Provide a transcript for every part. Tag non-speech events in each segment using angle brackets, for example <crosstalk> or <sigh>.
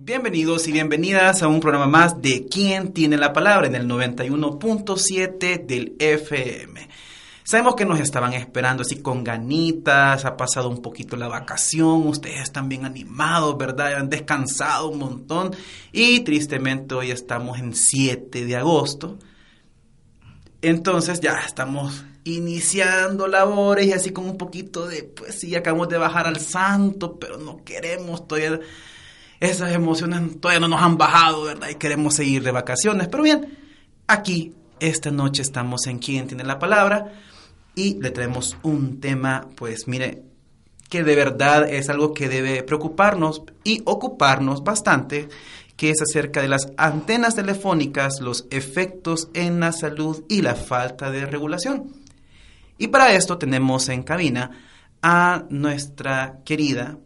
Bienvenidos y bienvenidas a un programa más de ¿Quién tiene la palabra? en el 91.7 del FM. Sabemos que nos estaban esperando así con ganitas, ha pasado un poquito la vacación, ustedes están bien animados, ¿verdad? Han descansado un montón y tristemente hoy estamos en 7 de agosto. Entonces ya estamos iniciando labores y así con un poquito de, pues sí, acabamos de bajar al santo, pero no queremos todavía esas emociones todavía no nos han bajado, ¿verdad? Y queremos seguir de vacaciones. Pero bien, aquí esta noche estamos en Quién tiene la palabra y le traemos un tema, pues mire, que de verdad es algo que debe preocuparnos y ocuparnos bastante, que es acerca de las antenas telefónicas, los efectos en la salud y la falta de regulación. Y para esto tenemos en cabina a nuestra querida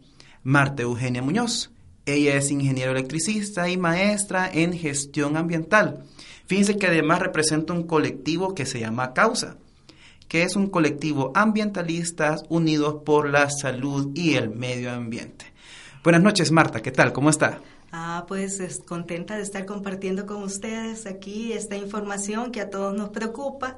Marta Eugenia Muñoz. Ella es ingeniero electricista y maestra en gestión ambiental. Fíjense que además representa un colectivo que se llama Causa, que es un colectivo ambientalistas unidos por la salud y el medio ambiente. Buenas noches, Marta, ¿qué tal? ¿Cómo está? Ah, pues es contenta de estar compartiendo con ustedes aquí esta información que a todos nos preocupa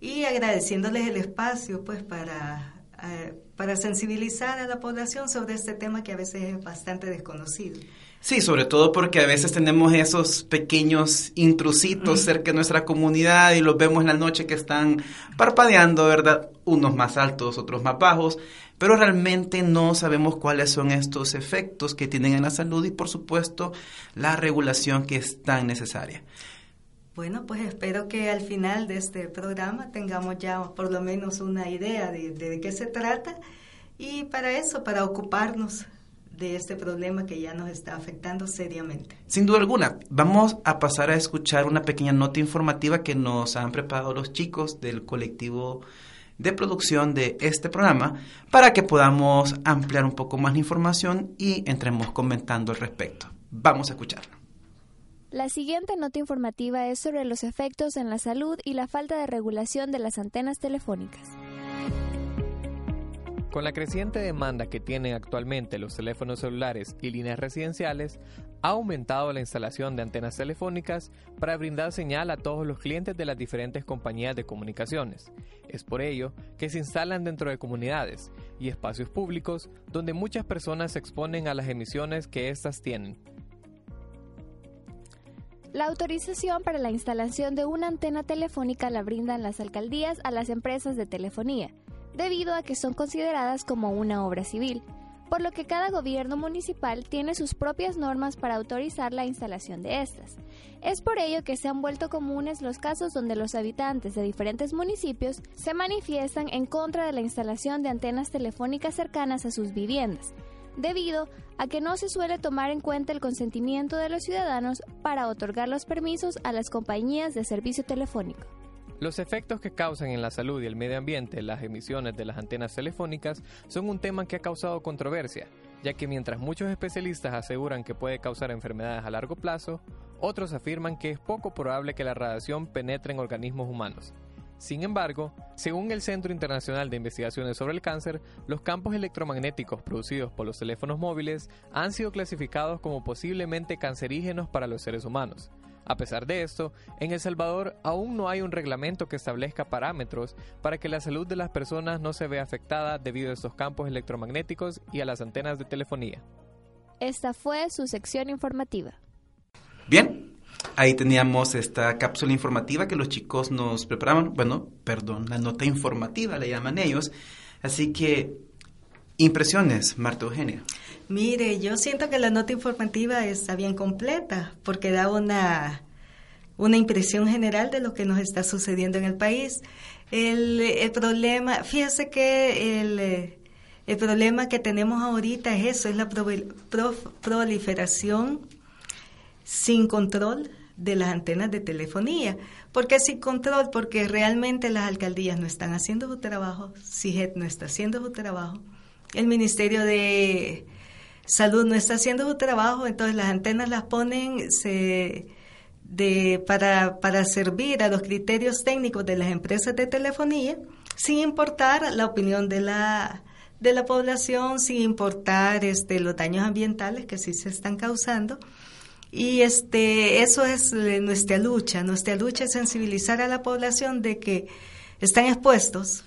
y agradeciéndoles el espacio pues para eh, para sensibilizar a la población sobre este tema que a veces es bastante desconocido. Sí, sobre todo porque a veces tenemos esos pequeños intrusitos cerca de nuestra comunidad y los vemos en la noche que están parpadeando, ¿verdad? Unos más altos, otros más bajos, pero realmente no sabemos cuáles son estos efectos que tienen en la salud y por supuesto la regulación que es tan necesaria. Bueno, pues espero que al final de este programa tengamos ya por lo menos una idea de, qué se trata y para eso, para ocuparnos de este problema que ya nos está afectando seriamente. Sin duda alguna, vamos a pasar a escuchar una pequeña nota informativa que nos han preparado los chicos del colectivo de producción de este programa para que podamos ampliar un poco más la información y entremos comentando al respecto. Vamos a escucharlo. La siguiente nota informativa es sobre los efectos en la salud y la falta de regulación de las antenas telefónicas. Con la creciente demanda que tienen actualmente los teléfonos celulares y líneas residenciales, ha aumentado la instalación de antenas telefónicas para brindar señal a todos los clientes de las diferentes compañías de comunicaciones. Es por ello que se instalan dentro de comunidades y espacios públicos donde muchas personas se exponen a las emisiones que éstas tienen. La autorización para la instalación de una antena telefónica la brindan las alcaldías a las empresas de telefonía, debido a que son consideradas como una obra civil, por lo que cada gobierno municipal tiene sus propias normas para autorizar la instalación de estas. Es por ello que se han vuelto comunes los casos donde los habitantes de diferentes municipios se manifiestan en contra de la instalación de antenas telefónicas cercanas a sus viviendas, debido a que no se suele tomar en cuenta el consentimiento de los ciudadanos para otorgar los permisos a las compañías de servicio telefónico. Los efectos que causan en la salud y el medio ambiente las emisiones de las antenas telefónicas son un tema que ha causado controversia, ya que mientras muchos especialistas aseguran que puede causar enfermedades a largo plazo, otros afirman que es poco probable que la radiación penetre en organismos humanos. Sin embargo, según el Centro Internacional de Investigaciones sobre el Cáncer, los campos electromagnéticos producidos por los teléfonos móviles han sido clasificados como posiblemente cancerígenos para los seres humanos. A pesar de esto, en El Salvador aún no hay un reglamento que establezca parámetros para que la salud de las personas no se vea afectada debido a estos campos electromagnéticos y a las antenas de telefonía. Esta fue su sección informativa. Bien, Ahí teníamos esta cápsula informativa que los chicos nos preparaban. Bueno, perdón, la nota informativa le llaman ellos. Así que, impresiones, Marta Eugenia. Mire, yo siento que la nota informativa está bien completa porque da una, una impresión general de lo que nos está sucediendo en el país. El, el problema, fíjese que el, El problema que tenemos ahorita es eso, es la proliferación sin control de las antenas de telefonía. ¿Por qué sin control? Porque realmente las alcaldías no están haciendo su trabajo, CIGET no está haciendo su trabajo, el Ministerio de Salud no está haciendo su trabajo, entonces las antenas las ponen para, para servir a los criterios técnicos de las empresas de telefonía, sin importar la opinión de la de la población, sin importar este, los daños ambientales que sí se están causando. Y este, eso es nuestra lucha. Nuestra lucha es sensibilizar a la población de que están expuestos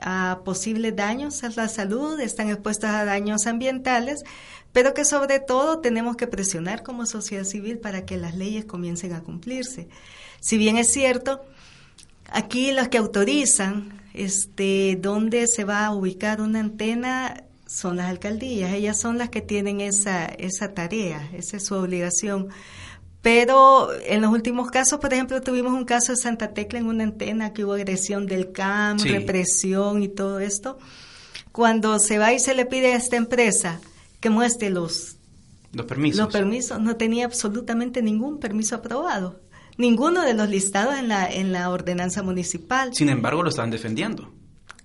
a posibles daños a la salud, están expuestos a daños ambientales, pero que sobre todo tenemos que presionar como sociedad civil para que las leyes comiencen a cumplirse. Si bien es cierto, aquí los que autorizan este, dónde se va a ubicar una antena son las alcaldías, ellas son las que tienen esa, esa tarea, esa es su obligación. Pero en los últimos casos, por ejemplo, tuvimos un caso de Santa Tecla en una antena que hubo agresión del CAM, represión y todo esto. Cuando se va y se le pide a esta empresa que muestre los, los permisos. Los permisos, no tenía absolutamente ningún permiso aprobado. Ninguno de los listados en la, en la ordenanza municipal. Sin embargo, lo estaban defendiendo.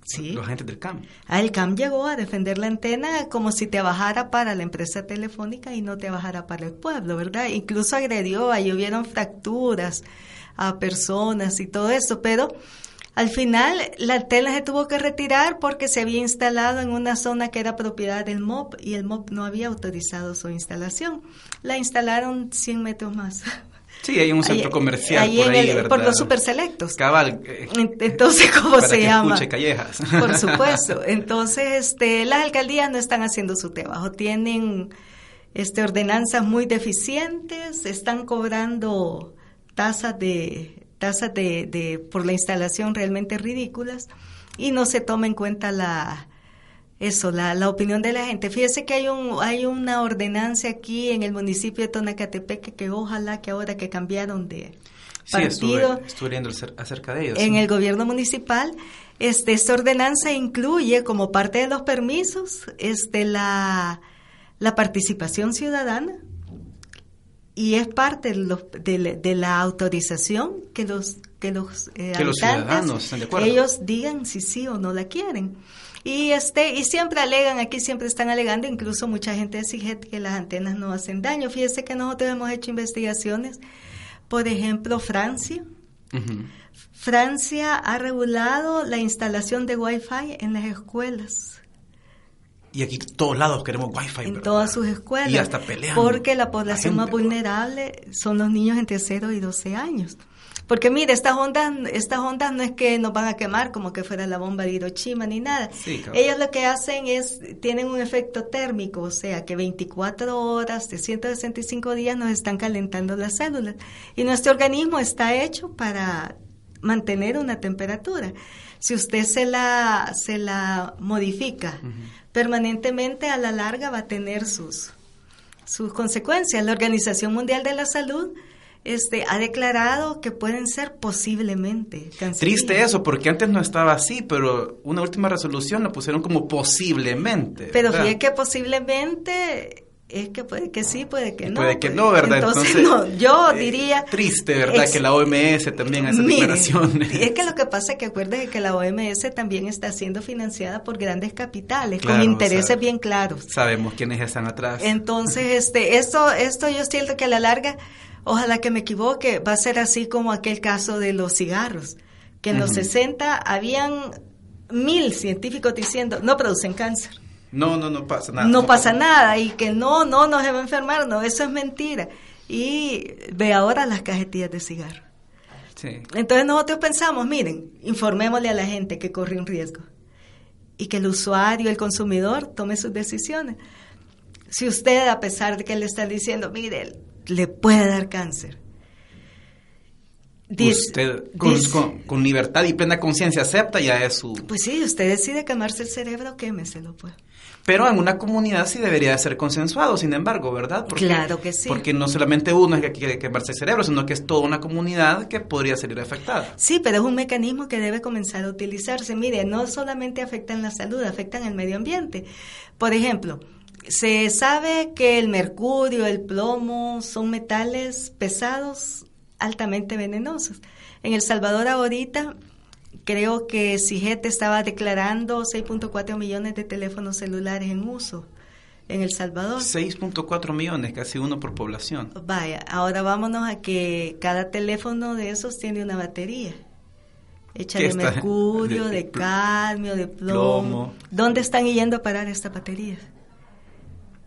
Sí. Los agentes del CAM. Ah, el CAM llegó a defender la antena como si te bajara para la empresa telefónica y no te bajara para el pueblo, ¿verdad? Incluso agredió, ahí hubieron fracturas a personas y todo eso, pero al final la antena se tuvo que retirar porque se había instalado en una zona que era propiedad del MOP y el MOP no había autorizado su instalación. La instalaron 100 metros más <laughs> Sí, hay un centro comercial por ahí, ¿verdad? Por los super selectos. Cabal. Eh, Entonces, ¿cómo para se que llama? Escuche callejas. Por supuesto. <laughs> Entonces, este, las alcaldías no están haciendo su trabajo. Tienen este, ordenanzas muy deficientes, están cobrando tasas de tasas de, de por la instalación realmente ridículas y no se toma en cuenta la eso, la, la opinión de la gente. Fíjese que hay un hay una ordenanza aquí en el municipio de Tonacatepec que, ojalá que ahora que cambiaron de partido, sí, estuve, leyendo acerca de ellos. En el gobierno municipal, este, esta ordenanza incluye como parte de los permisos este, la, la participación ciudadana y es parte de, los, de, la autorización que los que los, eh, que los ciudadanos estén de acuerdo. ellos digan si sí o no la quieren. Y este y siempre alegan, aquí siempre están alegando, incluso mucha gente exige que las antenas no hacen daño. Fíjese que nosotros hemos hecho investigaciones, por ejemplo, Francia. Francia ha regulado la instalación de Wi-Fi en las escuelas. Y aquí todos lados queremos Wi-Fi. En todas sus escuelas. Y hasta pelean. Porque la población más vulnerable son los niños entre 0 y 12 años. Porque mire, estas ondas, estas ondas no es que nos van a quemar como que fuera la bomba de Hiroshima ni nada. Ellos lo que hacen es, tienen un efecto térmico, o sea que 24 horas, 365 días nos están calentando las células. Y nuestro organismo está hecho para mantener una temperatura. Si usted se la, se la modifica permanentemente, a la larga va a tener sus, sus consecuencias. La Organización Mundial de la Salud este, ha declarado que pueden ser posiblemente cancerígenos. Triste eso, porque antes no estaba así, pero una última resolución la pusieron como posiblemente. Pero fíjate que posiblemente es que puede que sí, puede que no. Puede que no, ¿verdad? Entonces, <laughs> no, yo eh, diría... Triste, ¿verdad? que la OMS también hace declaraciones. Es que lo que pasa es que acuérdese que la OMS también está siendo financiada por grandes capitales, con intereses bien claros. Sabemos quiénes están atrás. Entonces, este, esto, esto yo siento que a la larga Ojalá que me equivoque, va a ser así como aquel caso de los cigarros, que en los 60 habían mil científicos diciendo no producen cáncer. No, no, no pasa nada. No, pasa, nada y que no, no nos debe enfermar, no, eso es mentira. Y ve ahora las cajetillas de cigarro. Sí. Entonces nosotros pensamos, miren, informémosle a la gente que corre un riesgo y que el usuario, el consumidor, tome sus decisiones. Si usted, a pesar de que le está diciendo, mire, le puede dar cáncer. usted con, libertad y plena conciencia acepta ya es su... Pues sí, usted decide quemarse el cerebro, quémeselo pues. Pero en una comunidad sí debería ser consensuado, sin embargo, ¿verdad? claro que sí. Porque no solamente uno es que quiere quemarse el cerebro, sino que es toda una comunidad que podría salir afectada. Sí, pero es un mecanismo que debe comenzar a utilizarse. Mire, no solamente afectan la salud, afectan el medio ambiente. Por ejemplo, se sabe que el mercurio, el plomo son metales pesados altamente venenosos. En El Salvador ahorita creo que CIGET estaba declarando 6.4 millones de teléfonos celulares en uso en El Salvador. 6.4 millones, casi uno por población. Vaya, ahora vámonos a que cada teléfono de esos tiene una batería hecha de mercurio, de, cadmio, de plomo. ¿Dónde están yendo a parar estas baterías?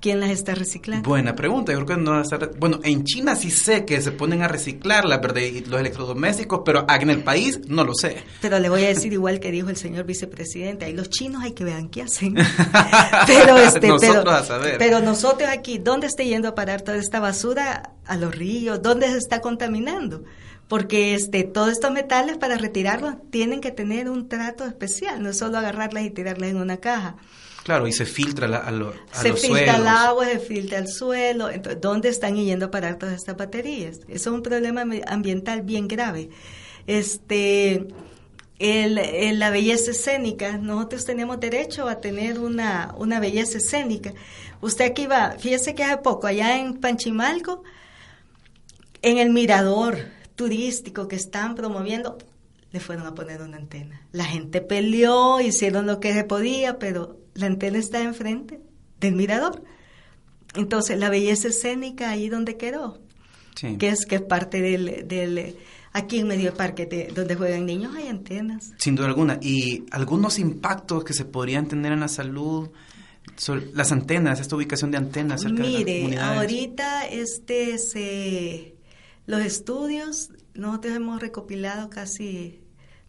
¿Quién las está reciclando? Buena pregunta. Yo creo que no Bueno, en China sí sé que se ponen a reciclar la verdad, los electrodomésticos, pero en el país no lo sé. Pero le voy a decir igual que dijo el señor vicepresidente. Ahí los chinos hay que vean qué hacen. <laughs> pero este, <laughs> nosotros a saber. Pero nosotros aquí, ¿dónde está yendo a parar toda esta basura a los ríos? ¿Dónde se está contaminando? porque este todos estos metales para retirarlos tienen que tener un trato especial, no es solo agarrarlas y tirarlas en una caja. Claro, y se filtra a, se filtra el agua, se filtra el suelo. Entonces, ¿dónde están yendo a parar todas estas baterías? Eso es un problema ambiental bien grave. Este, el, la belleza escénica, nosotros tenemos derecho a tener una, una belleza escénica. Usted aquí va, fíjese que hace poco, allá en Panchimalco, en el mirador turístico que están promoviendo, le fueron a poner una antena. La gente peleó, hicieron lo que se podía, pero la antena está enfrente del mirador. Entonces, la belleza escénica ahí donde quedó, que es que es parte del, del aquí en medio del parque donde juegan niños hay antenas. Sin duda alguna. Y algunos impactos que se podrían tener en la salud, sobre las antenas, esta ubicación de antenas cerca Mire, de ahorita este se los estudios, nosotros hemos recopilado casi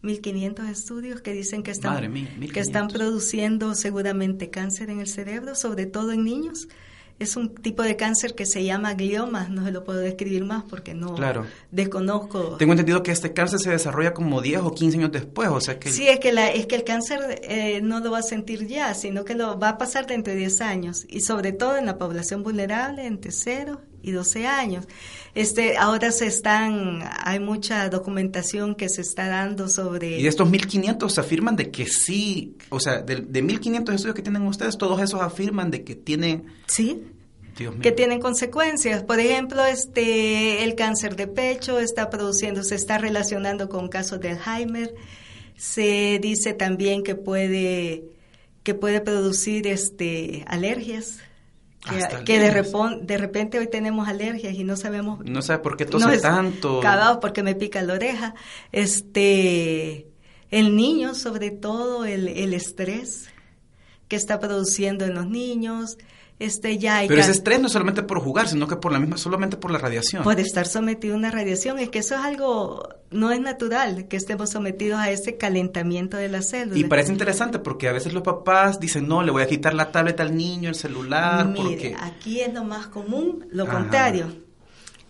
1.500 estudios que dicen que están, que están produciendo seguramente cáncer en el cerebro, sobre todo en niños. Es un tipo de cáncer que se llama glioma, no se lo puedo describir más porque no desconozco. Tengo entendido que este cáncer se desarrolla como 10 o 15 años después, o sea que... Sí, es que, la, es que el cáncer eh, no lo va a sentir ya, sino que lo va a pasar dentro de 10 años y sobre todo en la población vulnerable entre 0 y 12 años. Este, ahora se están, hay mucha documentación que se está dando sobre... Y de estos 1.500 afirman de que sí, o sea, de, de 1.500 estudios que tienen ustedes, todos esos afirman de que tienen... Sí, que tienen consecuencias. Por ejemplo, este el cáncer de pecho está produciendo, se está relacionando con casos de Alzheimer. Se dice también que puede que puede producir este alergias que, de, de, repente hoy tenemos alergias y no sabemos. No sabe por qué tose tanto. Cagado porque me pica la oreja. Este, el niño, sobre todo, el, el estrés que está produciendo en los niños, este, ya Pero ese estrés no solamente por jugar, sino que por la misma, solamente por la radiación. Por estar sometido a una radiación, es que eso es algo, no es natural que estemos sometidos a ese calentamiento de las células. Y parece interesante porque a veces los papás dicen, no, le voy a quitar la tablet al niño, el celular, Mire, porque... aquí es lo más común, lo contrario.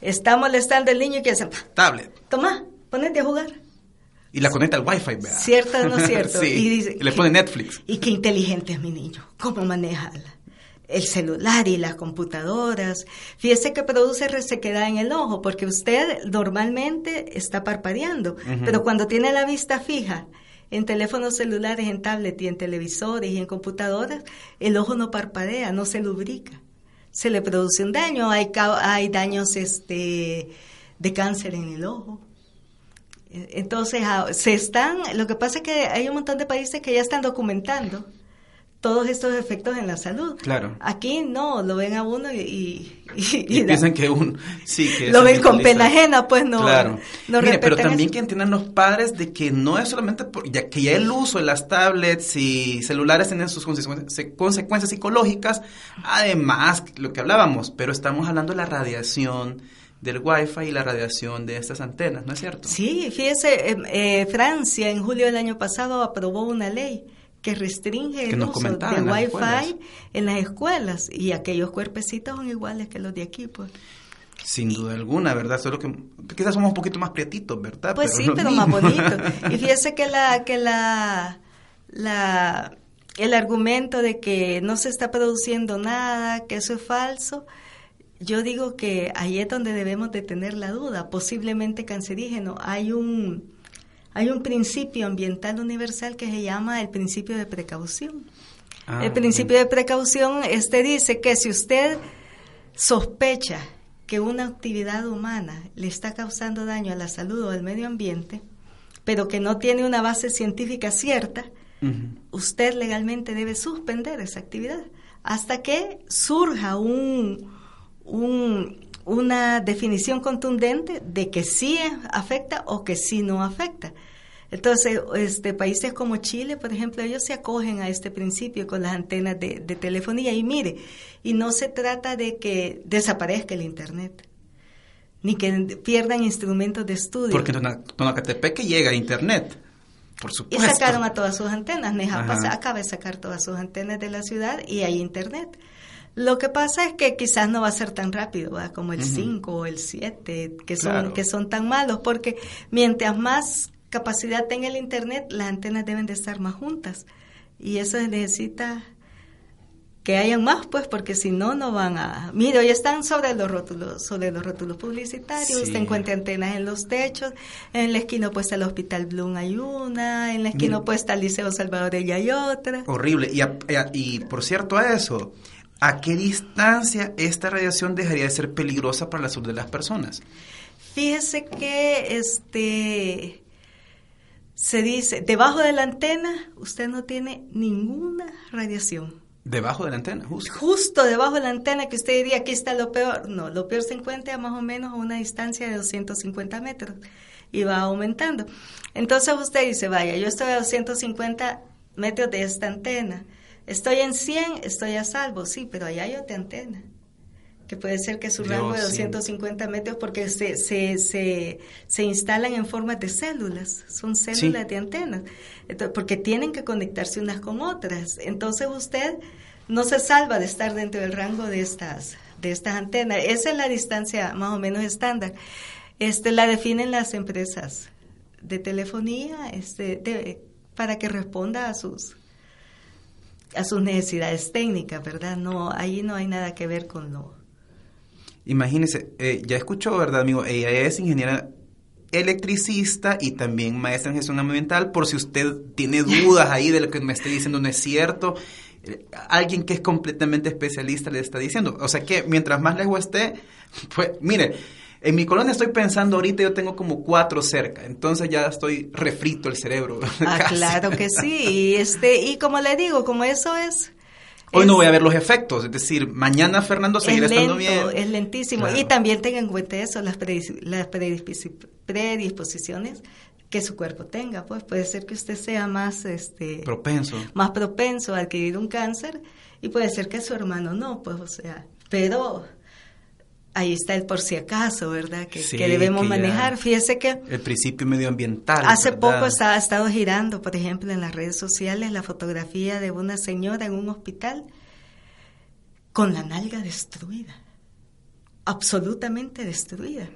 Está molestando el niño y que hace... Tablet. Toma, ponete a jugar. Y la conecta al wifi, ¿verdad? ¿Cierto no <laughs> cierto? sí, y, dice, le pone Netflix. Y qué inteligente es mi niño, ¿cómo manejarla? El celular y las computadoras. Fíjese que produce resequedad en el ojo, porque usted normalmente está parpadeando, pero cuando tiene la vista fija en teléfonos celulares, en tablet y en televisores y en computadoras, el ojo no parpadea, no se lubrica. Se le produce un daño, hay, hay daños este, de cáncer en el ojo. Entonces, ah, se están, lo que pasa es que hay un montón de países que ya están documentando todos estos efectos en la salud. Claro. Aquí no, lo ven a uno y... Y, piensan que un... Sí, que lo ven con pena ajena, pues no... Claro. pero también que entiendan los padres de que no es solamente por... Ya que ya el uso de las tablets y celulares tiene sus consecuencias psicológicas, además, lo que hablábamos, pero estamos hablando de la radiación del wifi y la radiación de estas antenas, ¿no es cierto? Sí, fíjese, em, eh, Francia en julio del año pasado aprobó una ley que restringe el uso de Wi-Fi en las escuelas y aquellos cuerpecitos son iguales que los de aquí, pues. Sin duda alguna, ¿verdad? Solo que quizás somos un poquito más prietitos, ¿verdad? Pues sí, pero más bonitos. <laughs> Y fíjese que la que la la el argumento de que no se está produciendo nada, que eso es falso, yo digo que ahí es donde debemos de tener la duda, posiblemente cancerígeno. Hay un, hay un principio ambiental universal que se llama el principio de precaución. Ah, el principio de precaución este dice que si usted sospecha que una actividad humana le está causando daño a la salud o al medio ambiente, pero que no tiene una base científica cierta, usted legalmente debe suspender esa actividad hasta que surja un, una definición contundente de que sí afecta o que sí no afecta. Entonces, este, países como Chile, por ejemplo, ellos se acogen a este principio con las antenas de, telefonía. Y mire, y no se trata de que desaparezca el Internet, ni que pierdan instrumentos de estudio. Porque en Tonacatepec llega Internet. Por supuesto. Y sacaron a todas sus antenas. Nejapa acaba de sacar todas sus antenas de la ciudad y hay internet. Lo que pasa es que quizás no va a ser tan rápido como el 5 o el 7, que son, que son tan malos, porque mientras más capacidad tenga el Internet, las antenas deben de estar más juntas. Y eso necesita que hayan más, pues, porque si no, no van a... Mire, hoy están sobre los rótulos, sobre los rótulos publicitarios, usted encuentra antenas en los techos, en la esquina opuesta al Hospital Bloom hay una, en la esquina opuesta al Liceo Salvador hay otra. Horrible. Y, y por cierto a eso, ¿a qué distancia esta radiación dejaría de ser peligrosa para la salud de las personas? Fíjese que este se dice, debajo de la antena usted no tiene ninguna radiación. Debajo de la antena, justo. Justo debajo de la antena que usted diría, aquí está lo peor. No, lo peor se encuentra más o menos a una distancia de 250 metros y va aumentando. Entonces usted dice, vaya, yo estoy a 250 metros de esta antena. Estoy en 100, estoy a salvo, sí, pero allá hay otra antena que puede ser que su rango de 250 metros, porque se, se, se, se, instalan en forma de células, son células de antenas, porque tienen que conectarse unas con otras. Entonces usted no se salva de estar dentro del rango de estas, de estas antenas. Esa es la distancia más o menos estándar. Este, la definen las empresas de telefonía este, para que responda a sus a sus necesidades técnicas, ¿verdad? No, ahí no hay nada que ver con lo Imagínese, eh, ya escuchó, ¿verdad, amigo? Ella es ingeniera electricista y también maestra en gestión ambiental, por si usted tiene dudas ahí de lo que me esté diciendo no es cierto. Eh, alguien que es completamente especialista le está diciendo. O sea que mientras más lejos esté, pues mire, en mi colonia estoy pensando ahorita, yo tengo como cuatro cerca, entonces ya estoy refrito el cerebro. <laughs> Ah, claro que sí. Y, este, y como le digo, como eso es Hoy no voy a ver los efectos, es decir, mañana Fernando seguirá estando bien. Es lentísimo. Y también tengan en cuenta eso, las, predisposiciones que su cuerpo tenga, pues puede ser que usted sea más este propenso, más propenso a adquirir un cáncer y puede ser que su hermano no, pues o sea, pero ahí está el por si acaso, ¿verdad? Que, debemos manejar. Fíjese que... El principio medioambiental. Hace poco ha estado girando, por ejemplo, en las redes sociales la fotografía de una señora en un hospital con la nalga destruida, absolutamente destruida.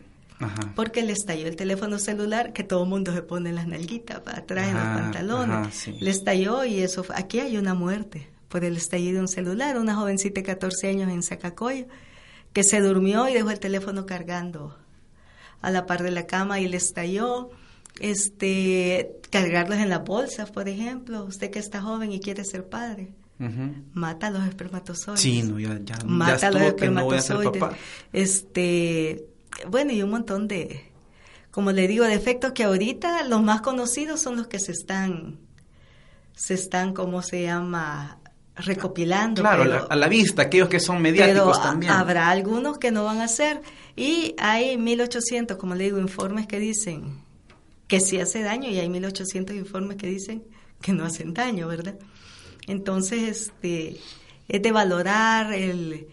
Porque le estalló el teléfono celular que todo el mundo se pone en las nalguitas para atrás en los pantalones. Le estalló y eso, aquí hay una muerte por el estallido de un celular. Una jovencita de 14 años en Sacacoyo que se durmió y dejó el teléfono cargando a la par de la cama y le estalló. Este, cargarlos en las bolsas, por ejemplo, usted que está joven y quiere ser padre. Mata los espermatozoides. Sí, no, ya, ya, Mata los espermatozoides. este, bueno, y un montón de, como le digo, de efectos que ahorita los más conocidos son los que se están, se están, ¿cómo se llama? Recopilando. Claro, a la vista, aquellos que son mediáticos también. Habrá algunos que no van a ser. Y hay 1800, como le digo, informes que dicen que sí hace daño y hay 1800 informes que dicen que no hacen daño, ¿verdad? Entonces, este, es de valorar el,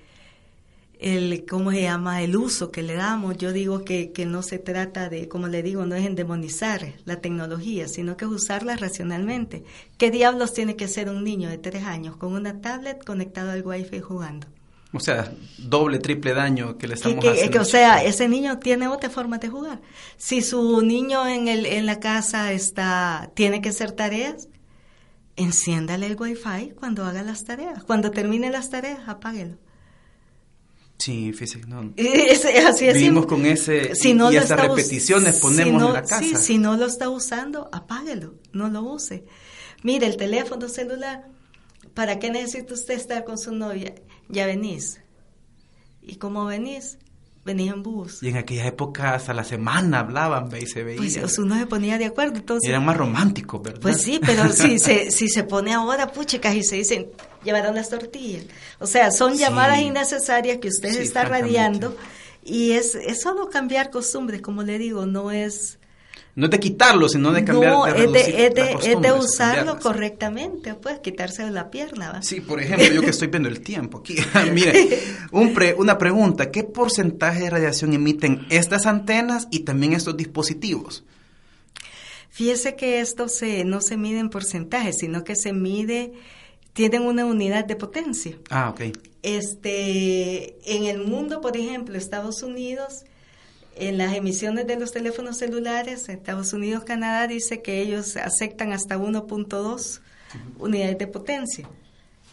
el, ¿cómo se llama?, el uso que le damos. Yo digo que, que no se trata de, como le digo, no es endemonizar la tecnología, sino que usarla racionalmente. ¿Qué diablos tiene que ser un niño de tres años con una tablet conectado al wifi jugando? O sea, doble, triple daño que le estamos haciendo. o sea, ese niño tiene otra forma de jugar. Si su niño en, el, en la casa está, tiene que hacer tareas, enciéndale el wifi cuando haga las tareas. Cuando termine las tareas, apáguelo. Sí, físico, no. <laughs> Es, así es. Vivimos con ese si no y lo esas está us- repeticiones si ponemos no- en la casa. sí, si no lo está usando, apáguelo, no lo use. Mire, el teléfono celular, ¿para qué necesita usted estar con su novia? Ya venís. ¿Y cómo venís? Venís en bus. Y en aquellas épocas a la semana hablaban ve, y se veían. Pues uno se ponía de acuerdo, entonces... Eran más románticos, ¿verdad? Pues sí, pero si se, si se pone ahora, puchicas, y se dicen, llevaron las tortillas. O sea, son Sí. llamadas innecesarias que usted Sí, está radiando y es, es solo cambiar costumbres, como le digo, no es... No es de quitarlo, sino de cambiar, no, de es de, es de- las es de costumbres, usarlo correctamente, pues quitarse la pierna. ¿va? Sí, por ejemplo, yo que estoy viendo el tiempo aquí. <laughs> Mire, un pre- una pregunta, ¿qué porcentaje de radiación emiten estas antenas y también estos dispositivos? Fíjese que esto se, no se mide en porcentajes, sino que se mide, tienen una unidad de potencia. Ah, ok. Este, en el mundo, por ejemplo, Estados Unidos, en las emisiones de los teléfonos celulares, Estados Unidos, Canadá dice que ellos aceptan hasta 1.2 unidades de potencia.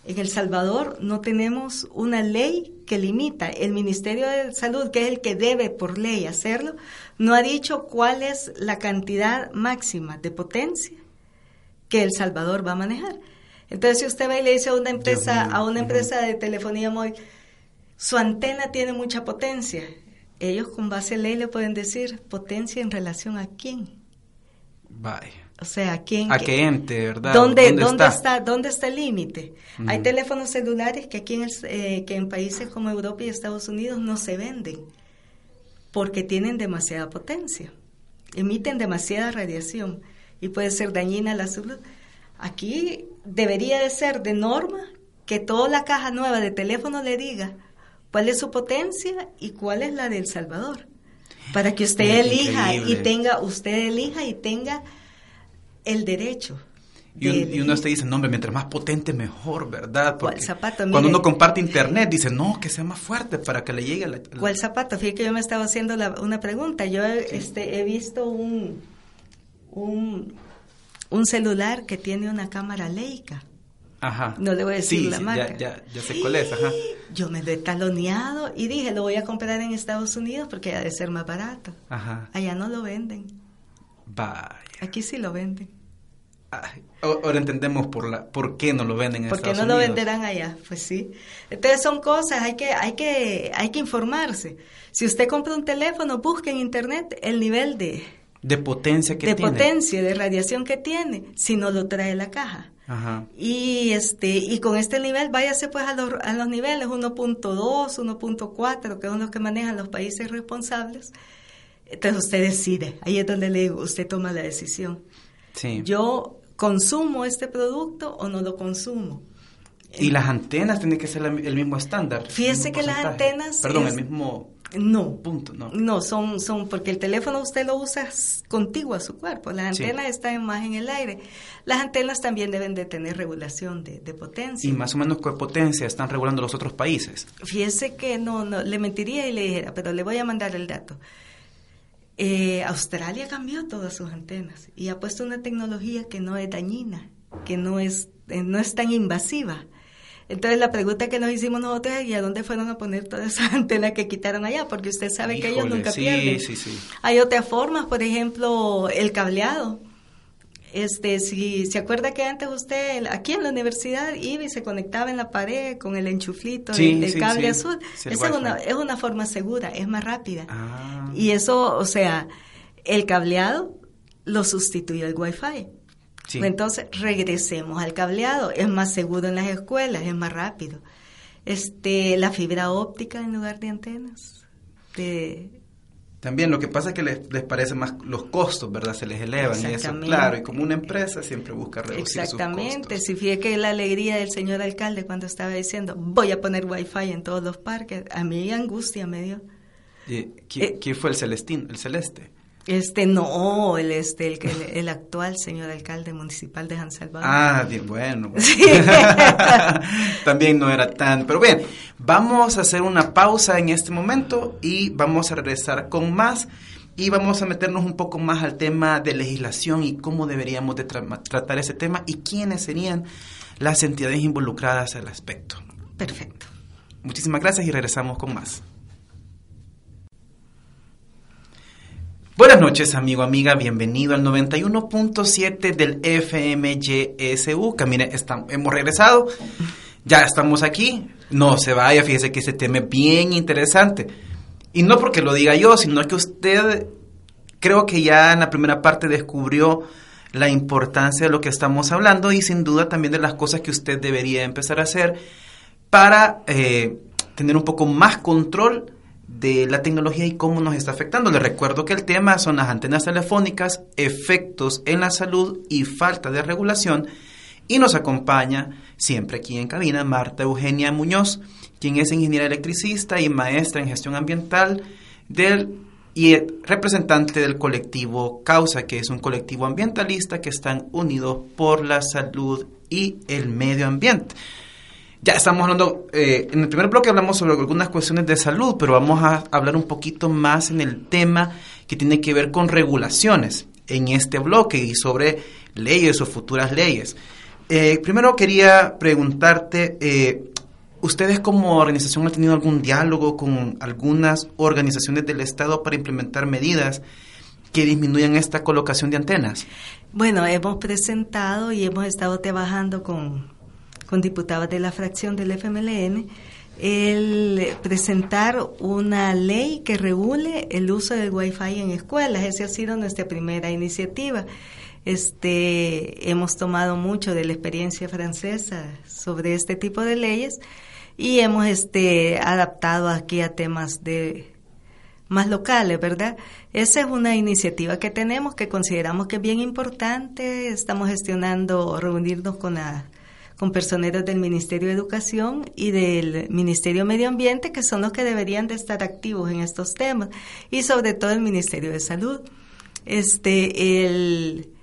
En El Salvador no tenemos una ley que limita. El Ministerio de Salud, que es el que debe por ley hacerlo, no ha dicho cuál es la cantidad máxima de potencia que El Salvador va a manejar. Entonces, si usted va y le dice a una empresa, a una empresa de telefonía móvil, su antena tiene mucha potencia, ellos con base en ley le pueden decir potencia en relación a quién. Vaya. O sea, a quién. ¿A qué- ente, verdad? ¿Dónde, ¿Dónde dónde está? está? ¿Dónde está el límite? Hay Ujú. teléfonos celulares que aquí en, el- eh, que en países como Europa y Estados Unidos no se venden porque tienen demasiada potencia, emiten demasiada radiación y puede ser dañina a la salud. Aquí debería de ser de norma que toda la caja nueva de teléfono le diga cuál es su potencia y cuál es la de El Salvador, para que usted elija y tenga, usted elija y tenga el derecho. Y, un- de y uno está dice, no, hombre, mientras más potente, mejor, ¿verdad? ¿Cuál zapato? Cuando uno comparte internet, dice, no, que sea más fuerte para que le llegue a la... la- ¿Cuál zapato? Fíjate que yo me estaba haciendo la- una pregunta. Yo este, he visto un, un, un celular que tiene una cámara Leica. Ajá. No le voy a decir Sí, la sí, marca. Ya, ya, ya sé cuál es, ajá. <gasps> Yo me lo he taloneado y dije, lo voy a comprar en Estados Unidos porque ha de ser más barato. Ajá. Allá no lo venden. Vaya. Aquí sí lo venden. Ay, ahora entendemos por la por qué no lo venden en ¿Por qué no lo venderán allá? Pues sí. Entonces son cosas, hay que, hay que, hay que informarse. Si usted compra un teléfono, busque en internet el nivel de, De potencia que de tiene. potencia, de radiación que tiene, si no lo trae la caja. Ajá. Y este y con este nivel váyase pues a los, a los niveles 1.2, 1.4, que son los que manejan los países responsables. Entonces usted decide, ahí es donde le digo, usted toma la decisión. Sí. Yo consumo este producto o no lo consumo. y las antenas tienen que ser el mismo estándar. Fíjese mismo que las antenas Perdón, es- el mismo No, punto, ¿no? no, son, son, porque el teléfono usted lo usa contiguo a su cuerpo, las Sí. antenas están más en el aire. Las antenas también deben de tener regulación de, de potencia. Y más o menos qué potencia están regulando los otros países. Fíjese que no, no, le mentiría y le dijera, pero le voy a mandar el dato. Eh, Australia cambió todas sus antenas y ha puesto una tecnología que no es dañina, que no es, eh, no es tan invasiva. Entonces la pregunta que nos hicimos nosotros es, ¿y a dónde fueron a poner todas esas <laughs> antenas que quitaron allá? Porque usted sabe que ellos nunca sí, pierden. sí, sí. Hay otras formas, por ejemplo, el cableado. Este, si se acuerda que antes usted aquí en la universidad iba y se conectaba en la pared con el enchuflito Sí, del, sí, cable sí. azul, Sí, esa es una, es una forma segura, es más rápida. Ah. Y eso, o sea, el cableado lo sustituye el wifi. Sí. Entonces, regresemos al cableado, es más seguro en las escuelas, es más rápido. Este, la fibra óptica en lugar de antenas. De, También lo que pasa es que les, les parece más los costos, ¿verdad? Se les elevan y eso, claro. Y como una empresa siempre busca reducir Exactamente, sus costos. si fíjate que la alegría del señor alcalde cuando estaba diciendo voy a poner wifi en todos los parques, a mí angustia me dio. ¿Y ¿Quién, Eh, quién fue el celestín, el celeste? Este no, el este el, el, el actual señor alcalde municipal de San Salvador. Ah, bien, bueno. bueno. Sí. <laughs> También no era tan. Pero bien, vamos a hacer una pausa en este momento y vamos a regresar con más y vamos a meternos un poco más al tema de legislación y cómo deberíamos de tratar ese tema y quiénes serían las entidades involucradas al aspecto. Perfecto. Muchísimas gracias y regresamos con más. Buenas noches, amigo, amiga. Bienvenido al 91.7 del FMYSU. Camine, estamos, hemos regresado. Ya estamos aquí. No se vaya, fíjese que ese tema es bien interesante. Y no porque lo diga yo, sino que usted creo que ya en la primera parte descubrió la importancia de lo que estamos hablando y sin duda también de las cosas que usted debería empezar a hacer para eh, tener un poco más control de la tecnología y cómo nos está afectando. Le recuerdo que el tema son las antenas telefónicas, efectos en la salud y falta de regulación. Y nos acompaña siempre aquí en cabina Marta Eugenia Muñoz, quien es ingeniera electricista y maestra en gestión ambiental del y representante del colectivo Causa, que es un colectivo ambientalista que están unidos por la salud y el medio ambiente. Ya estamos hablando, eh, en el primer bloque hablamos sobre algunas cuestiones de salud, pero vamos a hablar un poquito más en el tema que tiene que ver con regulaciones en este bloque y sobre leyes o futuras leyes. Eh, primero quería preguntarte, eh, ¿ustedes como organización han tenido algún diálogo con algunas organizaciones del Estado para implementar medidas que disminuyan esta colocación de antenas? Bueno, hemos presentado y hemos estado trabajando con con diputados de la fracción del FMLN el presentar una ley que regule el uso del Wi-Fi en escuelas. Esa ha sido nuestra primera iniciativa. Este, hemos tomado mucho de la experiencia francesa sobre este tipo de leyes y hemos este, adaptado aquí a temas de más locales, ¿verdad? Esa es una iniciativa que tenemos que consideramos que es bien importante. Estamos gestionando reunirnos con la con personeros del Ministerio de Educación y del Ministerio de Medio Ambiente, que son los que deberían de estar activos en estos temas, y sobre todo el Ministerio de Salud. Este, el,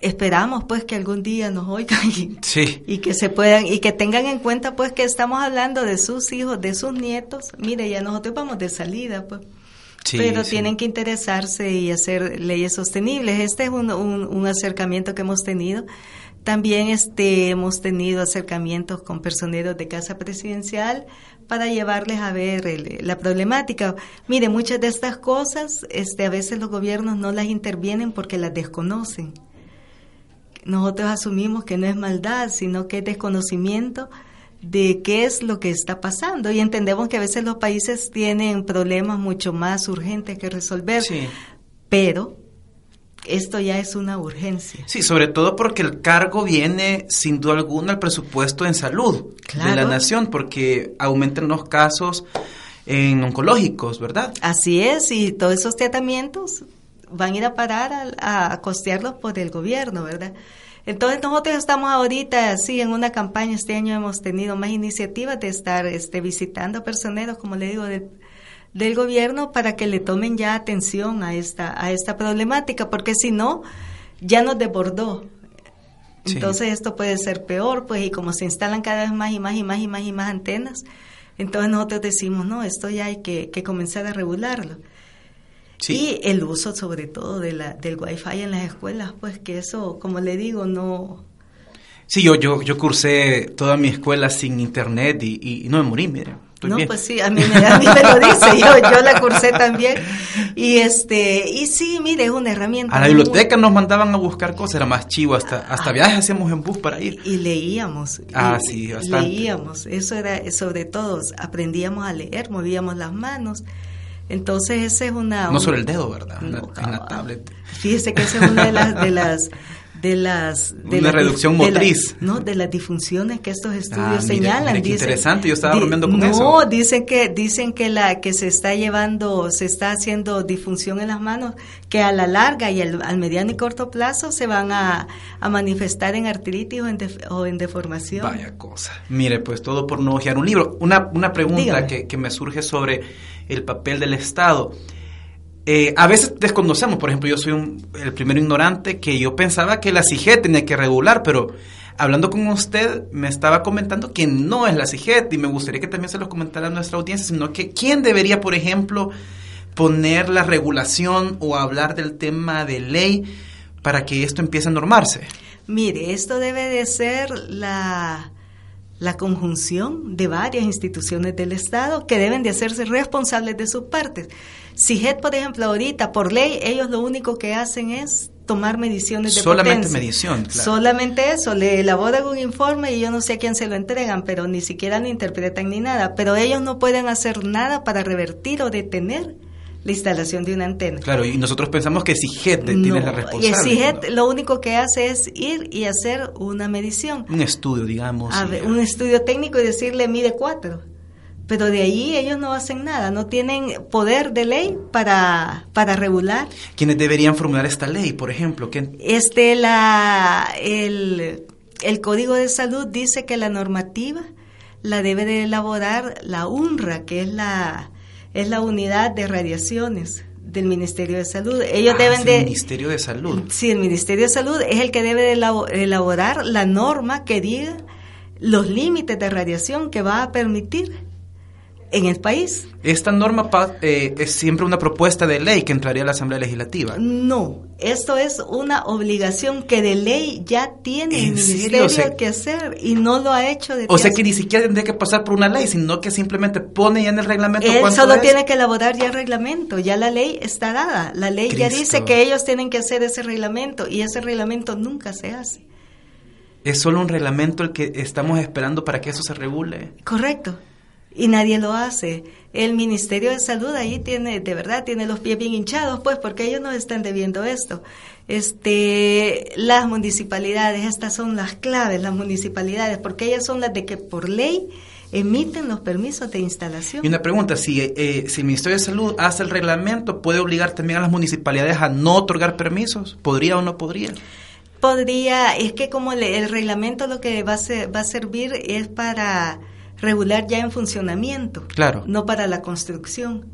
esperamos pues que algún día nos oigan y, y, que se puedan y que tengan en cuenta pues que estamos hablando de sus hijos, de sus nietos. Mire, ya nosotros vamos de salida pues. pero tienen que interesarse y hacer leyes sostenibles. Este es un, un acercamiento que hemos tenido también este, hemos tenido acercamientos con personeros de Casa Presidencial para llevarles a ver la problemática. Mire, muchas de estas cosas este, a veces los gobiernos no las intervienen porque las desconocen. Nosotros asumimos que no es maldad, sino que es desconocimiento de qué es lo que está pasando y entendemos que a veces los países tienen problemas mucho más urgentes que resolver, pero esto ya es una urgencia. Sí, sobre todo porque el cargo viene sin duda alguna al presupuesto en salud de la nación, porque aumentan los casos en oncológicos, ¿verdad? Así es, y todos esos tratamientos van a ir a parar a, costearlos por el gobierno, ¿verdad? Entonces nosotros estamos ahorita, sí, en una campaña, este año hemos tenido más iniciativas de estar este, visitando personeros, como le digo, de del gobierno para que le tomen ya atención a esta, a esta problemática, porque si no, ya nos desbordó. Entonces esto puede ser peor, pues, y como se instalan cada vez más y más y más y más y más antenas, entonces nosotros decimos, no, esto ya hay que, comenzar a regularlo. Y el uso sobre todo de la, del wifi en las escuelas, pues que eso, como le digo, no... Sí, yo, yo, yo cursé toda mi escuela sin internet y, y no me morí, mire no, pues sí, a mí, me, a mí me lo dice, yo, yo la cursé también. Y este, y sí, mire, es una herramienta. A la biblioteca nos mandaban a buscar cosas, era más chivo, hasta, hasta viajes hacíamos en bus para ir. Y leíamos. Ah, sí, bastante. Leíamos, eso era, sobre todo, aprendíamos a leer, movíamos las manos. Entonces esa es una... No sobre el dedo, ¿verdad? en, la, tablet. Fíjese que esa es una de las, de las <laughs> de las de una reducción motriz. no de las disfunciones que estos estudios ah, señalan. interesante yo estaba bromeando con eso. no dicen que dicen que la que se está llevando se está haciendo disfunción en las manos que a la larga y al, mediano y corto plazo se van a, manifestar en artritis o en, deformación. Vaya cosa. Mire pues todo por no ojear un libro. Una, una pregunta que, que me surge sobre el papel del Estado eh, a veces desconocemos, por ejemplo, yo soy el primero ignorante que yo pensaba que la CIGET tenía que regular, pero hablando con usted me estaba comentando que no es la CIGET y me gustaría que también se lo comentara a nuestra audiencia, sino que quién debería, por ejemplo, poner la regulación o hablar del tema de ley para que esto empiece a normarse? Mire, esto debe de ser la, la conjunción de varias instituciones del Estado que deben de hacerse responsables de sus partes. Si JET, por ejemplo, ahorita, por ley, ellos lo único que hacen es tomar mediciones de Solamente medición, claro. Solamente eso, le elaboran un informe y yo no sé a quién se lo entregan, pero ni siquiera lo interpretan ni nada. Pero ellos no pueden hacer nada para revertir o detener la instalación de una antena. Claro, y nosotros pensamos que SIGET tiene la responsabilidad. Y lo único que hace es ir y hacer una medición. Un estudio, digamos. un estudio técnico y decirle mide cuatro. Pero de ahí ellos no hacen nada, no tienen poder de ley para, para regular. ¿Quiénes deberían formular esta ley, por ejemplo? Este, la, el, el Código de Salud dice que la normativa la debe de elaborar la UNRA, que es la es la unidad de radiaciones del Ministerio de Salud. Ellos ah, deben de... El Ministerio de Salud. Sí, el Ministerio de Salud es el que debe de elaborar la norma que diga los límites de radiación que va a permitir en el país. ¿Esta norma eh, es siempre una propuesta de ley que entraría a la Asamblea Legislativa? No, esto es una obligación que de ley ya tiene el Ministerio que hacer y no lo ha hecho. o sea que ni siquiera tendría que pasar por una ley, sino que simplemente pone ya en el reglamento. Él solo tiene que elaborar ya el reglamento, ya la ley está dada. La ley ya dice que ellos tienen que hacer ese reglamento y ese reglamento nunca se hace. Es solo un reglamento el que estamos esperando para que eso se regule. Correcto y nadie lo hace. El Ministerio de Salud ahí tiene, de verdad, tiene los pies bien hinchados, pues, porque ellos nos están debiendo esto. Este, las municipalidades, estas son las claves, las municipalidades, porque ellas son las de que por ley emiten los permisos de instalación. Y una pregunta, si, eh, si el Ministerio de Salud hace el reglamento, ¿puede obligar también a las municipalidades a no otorgar permisos? ¿Podría o no podría? Podría, es que como el reglamento lo que va a, va a servir es para regular ya en funcionamiento, claro. no para la construcción.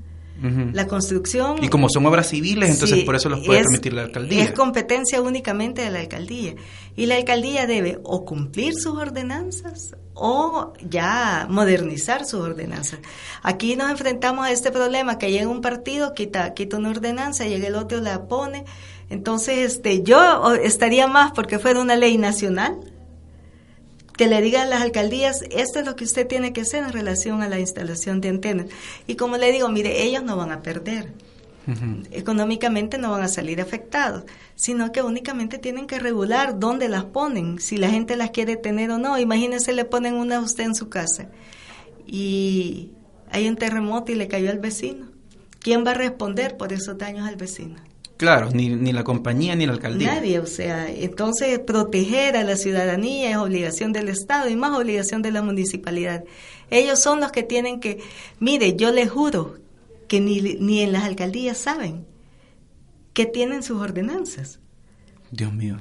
La construcción... Y como son obras civiles, entonces por eso los puede permitir la alcaldía. Es competencia únicamente de la alcaldía. Y la alcaldía debe o cumplir sus ordenanzas o ya modernizar sus ordenanzas. Aquí nos enfrentamos a este problema que llega un partido, quita, quita una ordenanza, llega el otro, la pone. Entonces, este, yo estaría más porque fuera una ley nacional, que le digan a las alcaldías, esto es lo que usted tiene que hacer en relación a la instalación de antenas. Y como le digo, mire, ellos no van a perder. Económicamente no van a salir afectados, sino que únicamente tienen que regular dónde las ponen, si la gente las quiere tener o no. Imagínese, le ponen una a usted en su casa y hay un terremoto y le cayó al vecino. ¿Quién va a responder por esos daños al vecino? Claro, ni, ni la compañía ni la alcaldía. Nadie, o sea, entonces proteger a la ciudadanía es obligación del Estado y más obligación de la municipalidad. Ellos son los que tienen que, mire, yo les juro que ni, ni en las alcaldías saben que tienen sus ordenanzas. Dios mío.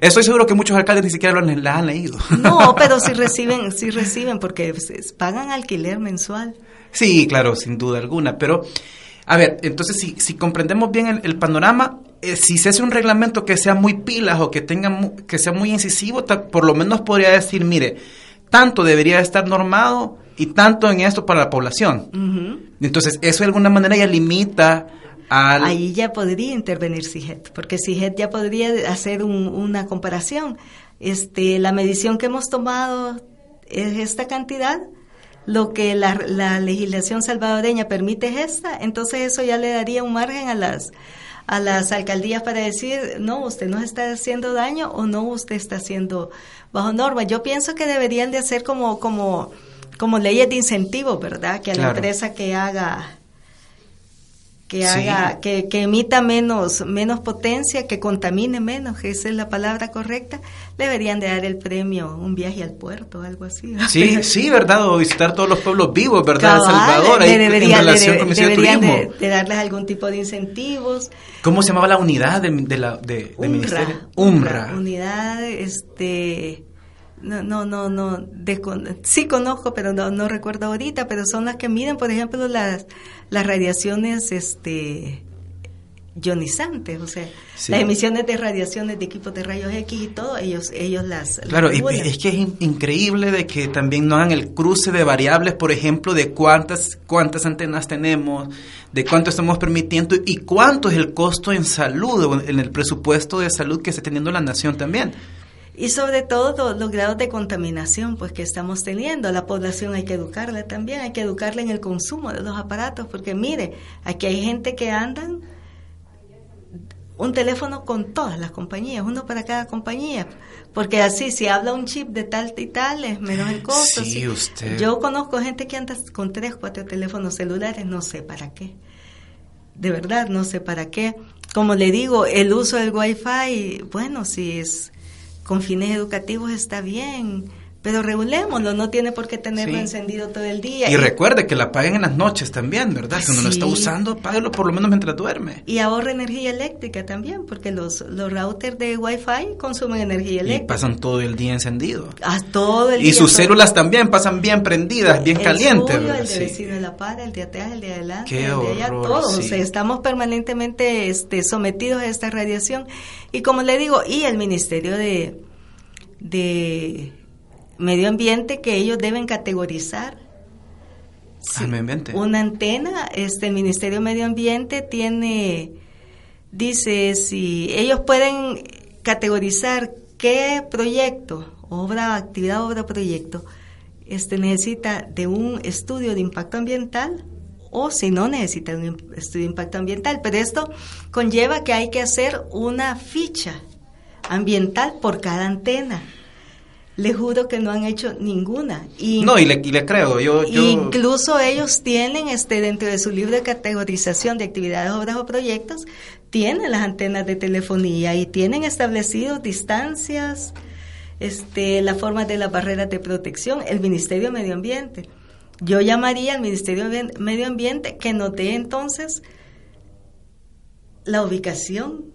Estoy seguro que muchos alcaldes ni siquiera las han leído. No, <laughs> pero sí reciben, sí reciben porque pagan alquiler mensual. Sí, claro, sin duda alguna, pero a ver, entonces si, si comprendemos bien el, panorama, eh, si se hace un reglamento que sea muy pilas o que tenga que sea muy incisivo, por lo menos podría decir, mire, tanto debería estar normado y tanto en esto para la población. Entonces, eso de alguna manera ya limita al... Ahí ya podría intervenir CIGET, porque CIGET ya podría hacer una comparación. Este, la medición que hemos tomado es esta cantidad, lo que la, la, legislación salvadoreña permite es esta, entonces eso ya le daría un margen a las a las alcaldías para decir, no, usted no está haciendo daño o no, usted está haciendo bajo norma. Yo pienso que deberían de hacer como, como, como leyes de incentivo, ¿verdad? Que a la empresa que haga que haga, que, que, emita menos, menos potencia, que contamine menos, esa es la palabra correcta, deberían de dar el premio un viaje al puerto, algo así. Sí, sí, ¿verdad? O visitar todos los pueblos vivos, ¿verdad? Salvador, ahí, debería, en relación con deberían de, de, darles algún tipo de incentivos. ¿Cómo se llamaba la unidad de, de la de, ministerio? UMRA. Unidad, este no, no, no, no, sí conozco, pero no, no recuerdo ahorita, pero son las que miden, por ejemplo, las, las radiaciones este, ionizantes, o sea, las emisiones de radiaciones de equipos de rayos X y todo, ellos ellos las... Claro, y es que es increíble de que también no hagan el cruce de variables, por ejemplo, de cuántas cuántas antenas tenemos, de cuánto estamos permitiendo y cuánto es el costo en salud, en el presupuesto de salud que está teniendo la nación también. Y sobre todo los grados de contaminación pues que estamos teniendo. La población hay que educarla también, hay que educarla en el consumo de los aparatos, porque mire, aquí hay gente que andan un teléfono con todas las compañías, uno para cada compañía, porque así si habla un chip de tal y tal es menos el costo. Sí, usted. Yo conozco gente que anda con tres, cuatro teléfonos celulares, no sé para qué. De verdad, no sé para qué. Como le digo, el uso del Wi-Fi, bueno, si es con fines educativos está bien, pero regulémoslo, no tiene por qué tenerlo encendido todo el día. Y, recuerde que la paguen en las noches también, ¿verdad? Si uno lo está usando, páguelo por lo menos mientras duerme. Y ahorra energía eléctrica también, porque los, los routers de Wi-Fi consumen energía eléctrica. Y pasan todo el día encendido. Ah, todo el y día. Y sus células también pasan bien prendidas, bien el calientes. Suyo, el de vecino de la par, el de atrás, el de adelante, Qué el de allá, horror, todos. sí. O sea, estamos permanentemente este, sometidos a esta radiación. Y como le digo, y el Ministerio de, de medio ambiente que ellos deben categorizar. Sí, medio ambiente. Una antena, este, el Ministerio de Medio Ambiente tiene, dice, si ellos pueden categorizar qué proyecto, obra, actividad, obra, proyecto, este, necesita de un estudio de impacto ambiental o si no necesita un estudio de impacto ambiental. Pero esto conlleva que hay que hacer una ficha ambiental por cada antena. Le juro que no han hecho ninguna. Y, no, y le, y le creo. Yo, yo, Incluso ellos tienen, este, dentro de su libro de categorización de actividades, obras o proyectos, tienen las antenas de telefonía y tienen establecidos distancias, este, la forma de las barreras de protección, el Ministerio de Medio Ambiente. Yo llamaría al Ministerio de Medio Ambiente que nos dé entonces la ubicación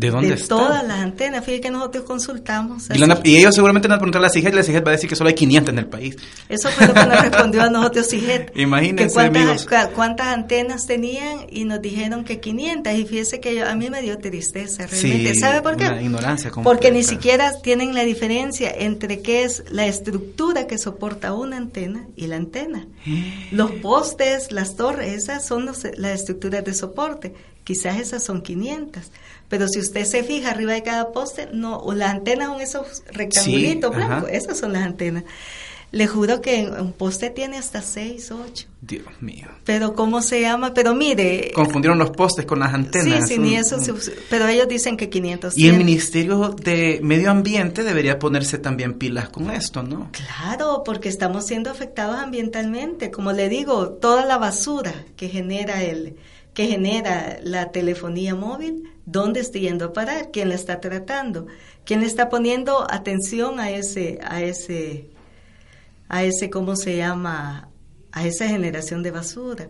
¿De dónde de está? todas las antenas. Fíjate que nosotros consultamos. Y, la, y, ellos seguramente van a preguntar a la CIGET la CIGET va a decir que solo hay 500 en el país. Eso fue lo que nos respondió a nosotros CIGET. <laughs> Imagínense, cuántas, amigos. cuántas antenas tenían y nos dijeron que 500. Y fíjese que yo, a mí me dio tristeza realmente. Sí, ¿Sabe por qué? Una ignorancia completa. Porque ni siquiera tienen la diferencia entre qué es la estructura que soporta una antena y la antena. <gasps> Los postes, las torres, esas son los, las estructuras de soporte. Quizás esas son 500. Pero si usted se fija arriba de cada poste, no, o las antenas son esos rectangulitos Sí, blancos, ajá. esas son las antenas. Le juro que un poste tiene hasta 6, 8. Dios mío. Pero ¿cómo se llama? Pero mire... Confundieron los postes con las antenas. Sí, sí, ni eso, se- pero ellos dicen que 500. Y el. Ministerio de Medio Ambiente debería ponerse también pilas con esto, ¿no? Claro, porque estamos siendo afectados ambientalmente. Como le digo, toda la basura que genera el que genera la telefonía móvil, ¿dónde está yendo a parar? ¿Quién la está tratando? ¿Quién le está poniendo atención a ese a ese a ese cómo se llama a esa generación de basura?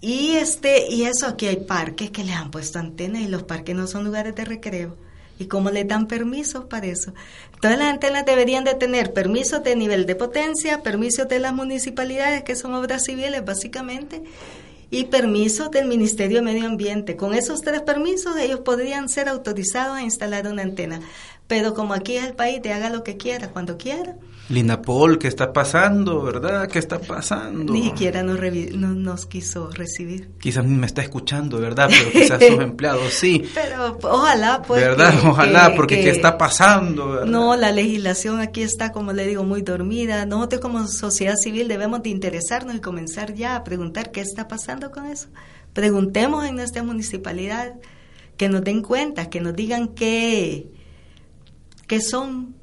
Y este y eso aquí hay parques que le han puesto antenas y los parques no son lugares de recreo. ¿Y cómo le dan permisos para eso? Todas las antenas deberían de tener permisos de nivel de potencia, permisos de las municipalidades, que son obras civiles básicamente, y permisos del Ministerio de Medio Ambiente. Con esos tres permisos ellos podrían ser autorizados a instalar una antena. Pero como aquí es el país de haga lo que quiera, cuando quiera, Linda Paul, ¿qué está pasando, verdad? ¿Qué está pasando? ni siquiera nos, no- nos quiso recibir. Quizás me está escuchando, ¿verdad? Pero <laughs> quizás sus empleados sí. Pero ojalá, pues. ¿Verdad? que- Ojalá, que- porque que- ¿qué está pasando? verdad? No, la legislación aquí está, como le digo, muy dormida. Nosotros como sociedad civil debemos de interesarnos y comenzar ya a preguntar qué está pasando con eso. Preguntemos en nuestra municipalidad, que nos den cuenta, que nos digan qué, qué son.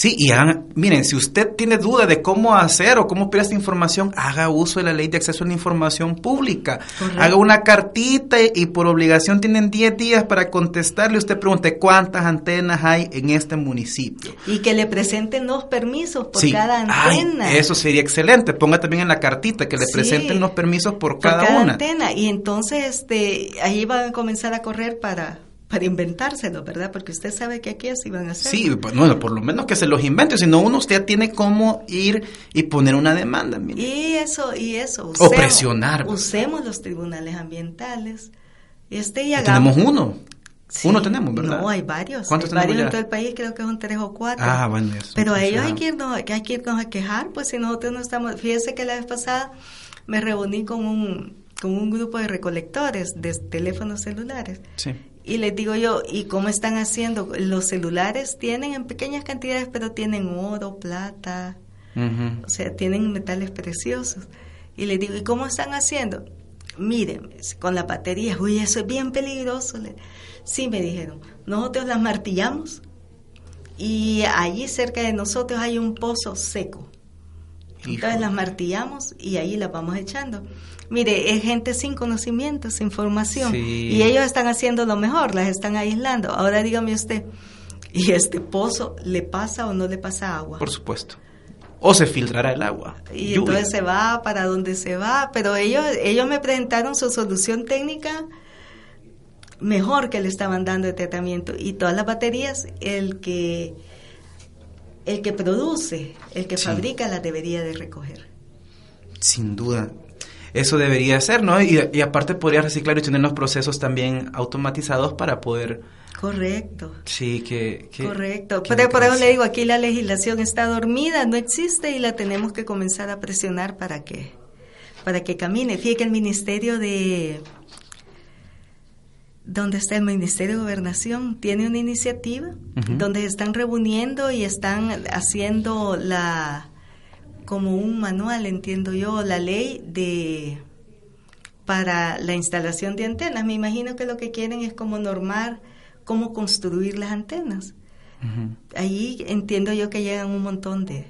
Sí, y hagan- miren, si usted tiene duda de cómo hacer o cómo pedir esta información, haga uso de la ley de acceso a la información pública. Correcto. Haga una cartita y, por obligación tienen 10 días para contestarle. Usted pregunte cuántas antenas hay en este municipio. Y que le presenten los permisos por Sí. cada Ay, antena. eso sería excelente. Ponga también en la cartita que le Sí. presenten los permisos por por cada, una. antena. Y entonces este, ahí van a comenzar a correr para, para inventárselo, ¿verdad? Porque usted sabe que aquí así van a hacer. Sí, pues, bueno, por lo menos que se los invente, si no uno usted tiene cómo ir y poner una demanda. mire. Y eso, y eso. O presionar. Usemos los tribunales ambientales Este, y hagamos, tenemos uno. Sí, uno tenemos, ¿verdad? No, hay varios. ¿Cuántos hay tenemos varios ya? en todo el país, creo que son tres o cuatro. Ah, bueno, eso, Pero a ellos hay que, irnos, hay que irnos a quejar, pues si nosotros no estamos... Fíjese que la vez pasada me reuní con un, con un grupo de recolectores de teléfonos celulares. Sí. Y les digo yo, ¿y cómo están haciendo? Los celulares tienen en pequeñas cantidades, pero tienen oro, plata, o sea, tienen metales preciosos. Y les digo, ¿y cómo están haciendo? Miren, con la batería, uy, eso es bien peligroso. Sí, me dijeron, nosotros las martillamos y allí cerca de nosotros hay un pozo seco. Entonces Hijo. las martillamos y ahí las vamos echando. Mire, es gente sin conocimiento, sin formación. Sí. Y ellos están haciendo lo mejor, las están aislando. Ahora dígame usted, ¿y este pozo le pasa o no le pasa agua? Por supuesto. O se filtrará el agua. Y Lluvia. entonces se va para donde se va, pero ellos ellos me presentaron su solución técnica mejor que le estaban dando de tratamiento y todas las baterías el que el que produce, el que Sí. fabrica las debería de recoger. Sin duda. Eso debería ser, ¿no? Y, y aparte podría reciclar y tener los procesos también automatizados para poder... Correcto. Sí, que... que- Correcto. que por eso le digo, aquí la legislación está dormida, no existe y la tenemos que comenzar a presionar para que para que camine. Fíjate que el Ministerio de donde está el Ministerio de Gobernación tiene una iniciativa donde están reuniendo y están haciendo la como un manual, entiendo yo, la ley de para la instalación de antenas. Me imagino que lo que quieren es como normar cómo construir las antenas. Ahí entiendo yo que llegan un montón de,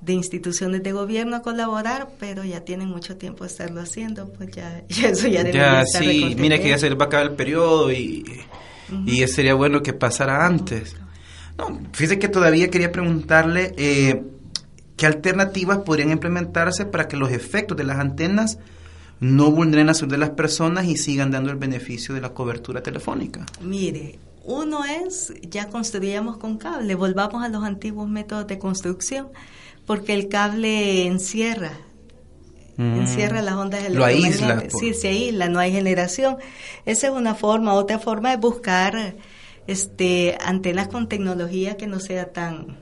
de instituciones de gobierno a colaborar, pero ya tienen mucho tiempo de estarlo haciendo, pues ya, <laughs> ya eso ya debería Ya, estar sí, mire que ya se les va a acabar el periodo y, y sería bueno que pasara antes. No, fíjese que todavía quería preguntarle eh, qué alternativas podrían implementarse para que los efectos de las antenas no vulneren la salud de las personas y sigan dando el beneficio de la cobertura telefónica. Mire, uno es, ya construíamos con cable, volvamos a los antiguos métodos de construcción, porque el cable encierra, Mm. encierra las ondas Lo aísla, electromagnéticas. por- Sí, se aísla, no hay generación. Esa es una forma. Otra forma es buscar este, antenas con tecnología que no sea tan,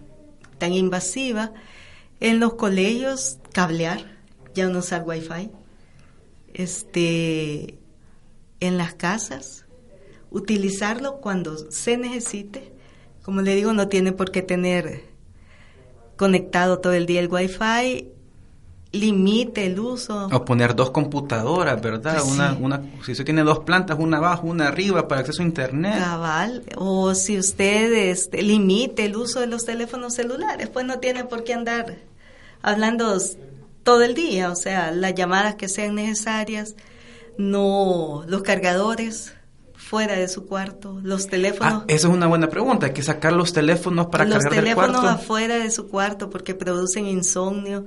tan invasiva. En los colegios, cablear, ya no usar wifi. Este, en las casas, utilizarlo cuando se necesite. Como le digo, no tiene por qué tener conectado todo el día el wifi limite el uso. O poner dos computadoras, ¿verdad? Pues una, una, si usted tiene dos plantas, una abajo, una arriba, para acceso a internet. Cabal, o si usted este, limite el uso de los teléfonos celulares, pues no tiene por qué andar hablando todo el día, o sea, las llamadas que sean necesarias, no los cargadores fuera de su cuarto, los teléfonos Ah, esa es una buena pregunta. Hay que sacar los teléfonos para los cargar del teléfonos cuarto. afuera de su cuarto porque producen insomnio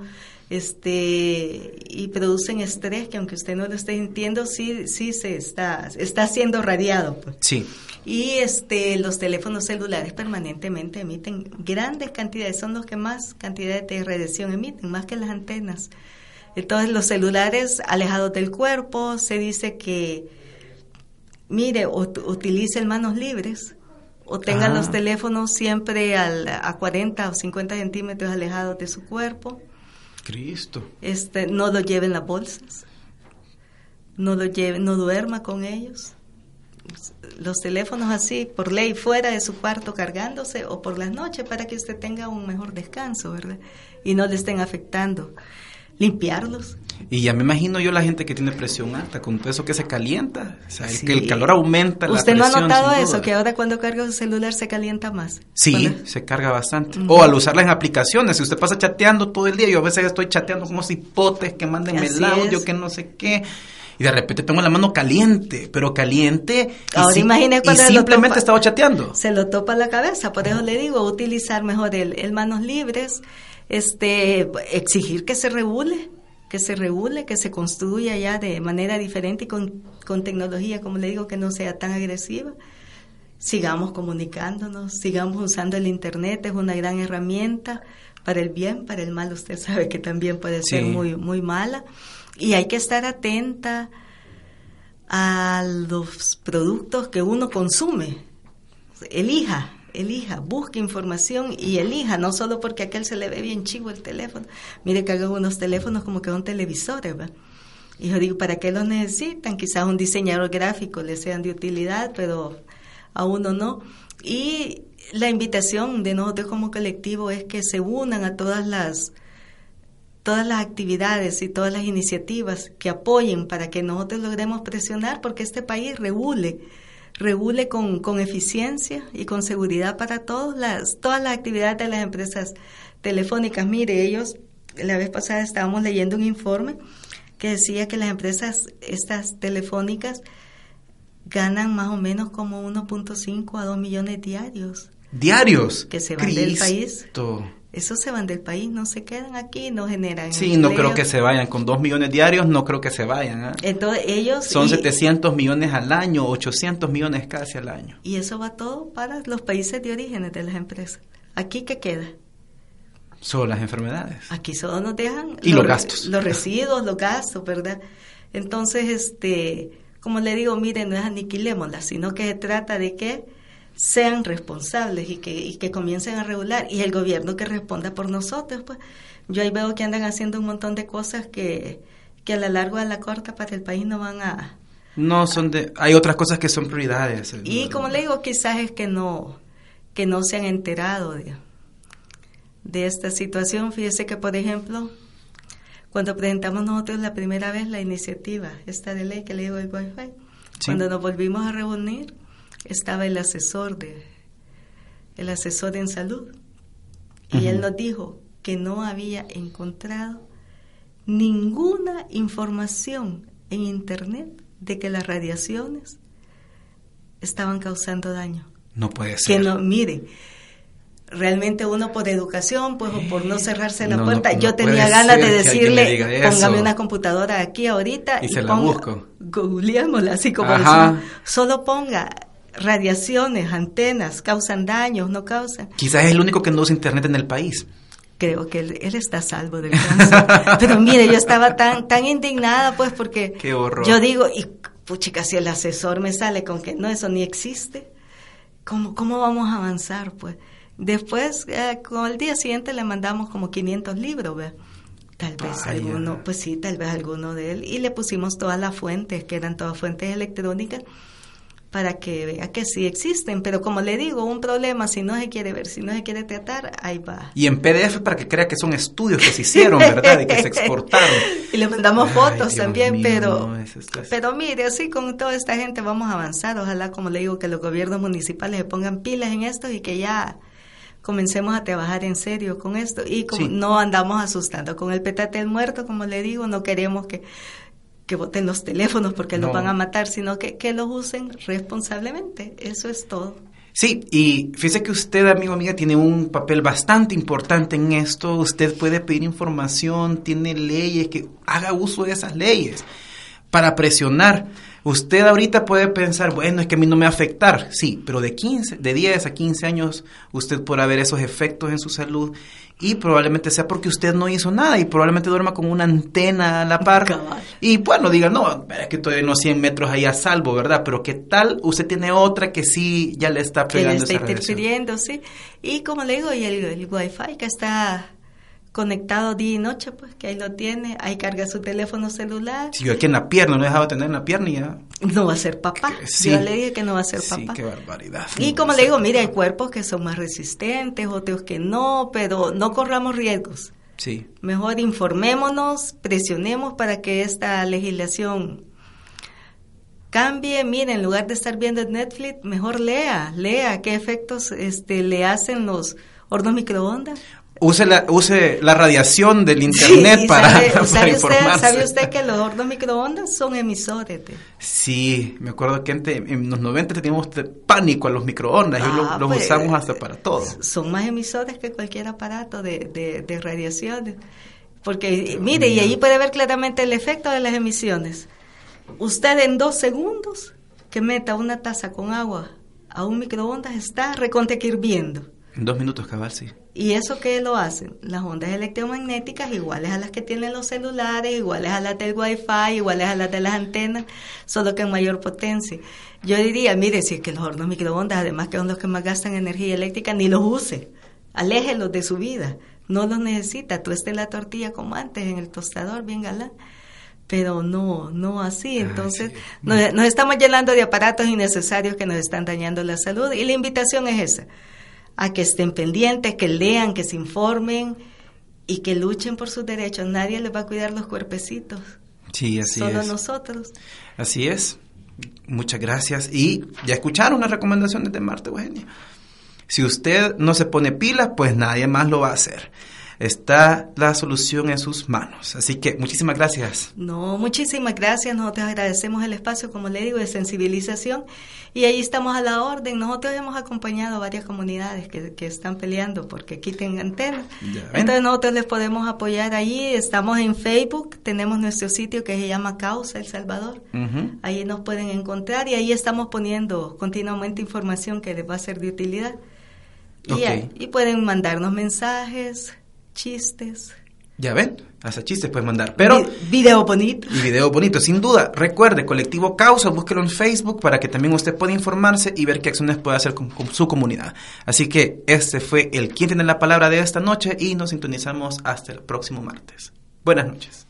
este y producen estrés que aunque usted no lo esté sintiendo sí sí se está está siendo radiado pues. Sí. y este los teléfonos celulares permanentemente emiten grandes cantidades son los que más cantidades de radiación emiten más que las antenas entonces los celulares alejados del cuerpo se dice que mire ut- utilice manos libres o tenga Ah. los teléfonos siempre al- a 40 o 50 centímetros alejados de su cuerpo Cristo. este no lo lleve en las bolsas. No lo lleve no duerma con ellos. Los teléfonos así por ley fuera de su cuarto cargándose o por las noches para que usted tenga un mejor descanso verdad y no le estén afectando limpiarlos Y ya me imagino yo la gente que tiene presión alta, con todo eso que se calienta. O sea, el- Sí. que el calor aumenta la usted no ha presión, notado eso que ahora cuando carga su celular se calienta más Sí, se carga bastante. Ujú. O al usarla en aplicaciones, si usted pasa chateando todo el día, yo a veces estoy chateando con unos hipotes que mándenme el audio, que no sé qué. Y de repente tengo la mano caliente, pero caliente. y Ahora y cuando lo simplemente topa. estaba chateando. se lo topa la cabeza. Por eso le digo, utilizar mejor el, el manos libres, este, exigir que se regule, que se regule, que se construya ya de manera diferente y con, con tecnología, como le digo, que no sea tan agresiva. Sigamos comunicándonos, sigamos usando el Internet, es una gran herramienta para el bien, para el mal, usted sabe que también puede ser Sí. muy, muy mala. Y hay que estar atenta a los productos que uno consume. Elija, elija, busque información y elija, no solo porque a aquel se le ve bien chivo el teléfono. Mire que hay algunos teléfonos como que son televisores, ¿verdad? Y yo digo, ¿para qué los necesitan? Quizás un diseñador gráfico les sean de utilidad, pero a uno no. Y la invitación de nosotros como colectivo es que se unan a todas las todas las actividades y todas las iniciativas que apoyen para que nosotros logremos presionar porque este país regule, regule con, con eficiencia y con seguridad para todas las, todas las actividades de las empresas telefónicas. Mire, ellos, la vez pasada estábamos leyendo un informe que decía que las empresas, estas telefónicas, ganan más o menos como 1.5 a 2 millones diarios. ¿Diarios? Que se van del país. Esos se van del país, no se quedan aquí, no generan. Sí, no creo que se vayan. Con 2 millones diarios no creo que se vayan. ¿ah? Entonces ellos... Son 700 millones al año, 800 millones casi al año. Y eso va todo para los países de orígenes de las empresas. ¿Aquí qué queda? Solo las enfermedades. Aquí solo nos dejan... Y los, gastos. Los <laughs> residuos, los gastos, ¿verdad? Entonces, este, como le digo, miren, no es aniquilémosla, sino que se trata de que sean responsables y que, y que comiencen a regular y el gobierno que responda por nosotros. Pues yo ahí veo que andan haciendo un montón de cosas que, que a la larga a la corta para el país no van a... No, son de, hay otras cosas que son prioridades. Y como le digo, quizás es que no, que no se han enterado de, de esta situación. Fíjese que, por ejemplo, cuando presentamos nosotros la primera vez la iniciativa, esta de ley que le digo el Wi-Fi, cuando nos volvimos a reunir, estaba el asesor de el asesor en salud y él nos dijo que no había encontrado ninguna información en internet de que las radiaciones estaban causando daño. No puede ser. Que no, miren, realmente uno por educación, pues o por no cerrarse la puerta, yo tenía ganas de decirle, póngame una computadora aquí ahorita y, se la busco. Googleémosla así como solo ponga radiaciones, antenas, causan daños, no causan. Quizás es el único que no usa internet en el país. Creo que él, está a salvo del cáncer. <laughs> Pero mire, yo estaba tan tan indignada pues porque yo digo, y puchica, si el asesor me sale con que no, eso ni existe, ¿cómo, cómo vamos a avanzar pues? Después, eh, con el día siguiente le mandamos como 500 libros. Tal vez alguno, pues sí, tal vez alguno de él. Y le pusimos todas las fuentes, que eran todas fuentes electrónicas para que vea que sí existen. Pero como le digo, un problema, si no se quiere ver, si no se quiere tratar, ahí va. Y en PDF para que crea que son estudios que se hicieron, ¿verdad? Y que se <laughs> exportaron. y le mandamos fotos también, pero, pero mire, así con toda esta gente vamos a avanzar. Ojalá, como le digo, que los gobiernos municipales se pongan pilas en esto y que ya comencemos a trabajar en serio con esto y como no andamos asustando con el petate muerto, como le digo, no queremos que que voten los teléfonos porque los van a matar, sino que, que los usen responsablemente. Eso es todo. Sí, y fíjese que usted, amigo, amiga, tiene un papel bastante importante en esto. Usted puede pedir información, tiene leyes, que haga uso de esas leyes para presionar. Usted ahorita puede pensar, bueno, es que a mí no me va a afectar. Sí, pero de 15, de 10 a 15 años usted podrá ver esos efectos en su salud y probablemente sea porque usted no hizo nada y probablemente duerma con una antena a la par. Y bueno, diga, no, es que estoy unos 100 metros ahí a salvo, ¿verdad? Pero ¿qué tal? Usted tiene otra que sí ya le está pegando que le está interfiriendo, sí. Y como le digo, y el, el wifi que está conectado día y noche, pues que ahí lo tiene, ahí carga su teléfono celular. Si yo aquí en la pierna, no he dejado de tener en la pierna ya. No va a ser papá. Yo le dije que no va a ser papá. Sí, qué barbaridad. Y como le digo, mire, hay cuerpos que son más resistentes, otros que no, pero no corramos riesgos. Sí. Mejor informémonos, presionemos para que esta legislación cambie. Mire, en lugar de estar viendo Netflix, mejor lea, lea qué efectos este, le hacen los hornos microondas use la, use la radiación del internet para, sabe, <laughs> informarse. ¿Sabe usted que los hornos microondas son emisores? Sí, me acuerdo que en los 90 teníamos pánico a los microondas y ah, los pues, usamos hasta para todo. Son más emisores que cualquier aparato de, de, de radiación. Porque, mire, y ahí puede ver claramente el efecto de las emisiones. Usted en dos segundos que meta una taza con agua a un microondas está reconte hirviendo Dos minutos, cabal, sí. ¿Y eso qué lo hacen? Las ondas electromagnéticas iguales a las que tienen los celulares, iguales a las del wifi, iguales a las de las antenas, solo que en mayor potencia. Yo diría, mire, si es que los hornos microondas, además que son los que más gastan energía eléctrica, ni los use. Aléjelos de su vida. No los necesita. Tú estés la tortilla como antes en el tostador, bien galán pero no, no así. Entonces, nos, estamos llenando de aparatos innecesarios que nos están dañando la salud y la invitación es esa, a que estén pendientes, que lean, que se informen y que luchen por sus derechos. Nadie les va a cuidar los cuerpecitos. Sí, así Solo nosotros. Así es. Muchas gracias. Y ya escucharon las recomendaciones de Marta Eugenia. Si usted no se pone pilas, pues nadie más lo va a hacer está la solución en sus manos. Así que muchísimas gracias. No, muchísimas gracias. Nosotros agradecemos el espacio, como le digo, de sensibilización y ahí estamos a la orden. Nosotros hemos acompañado a varias comunidades que, que están peleando porque quiten antenas. Entonces nosotros les podemos apoyar ahí. Estamos en Facebook, tenemos nuestro sitio que se llama Causa El Salvador. Ahí nos pueden encontrar y ahí estamos poniendo continuamente información que les va a ser de utilidad. Y, y pueden mandarnos mensajes, chistes. Ya ven, hasta chistes pueden mandar. Pero. video bonito. Y video bonito, sin duda. Recuerde, Colectivo Causa, búsquelo en Facebook para que también usted pueda informarse y ver qué acciones puede hacer con, con su comunidad. Así que este fue el quien tiene la palabra de esta noche y nos sintonizamos hasta el próximo martes. Buenas noches.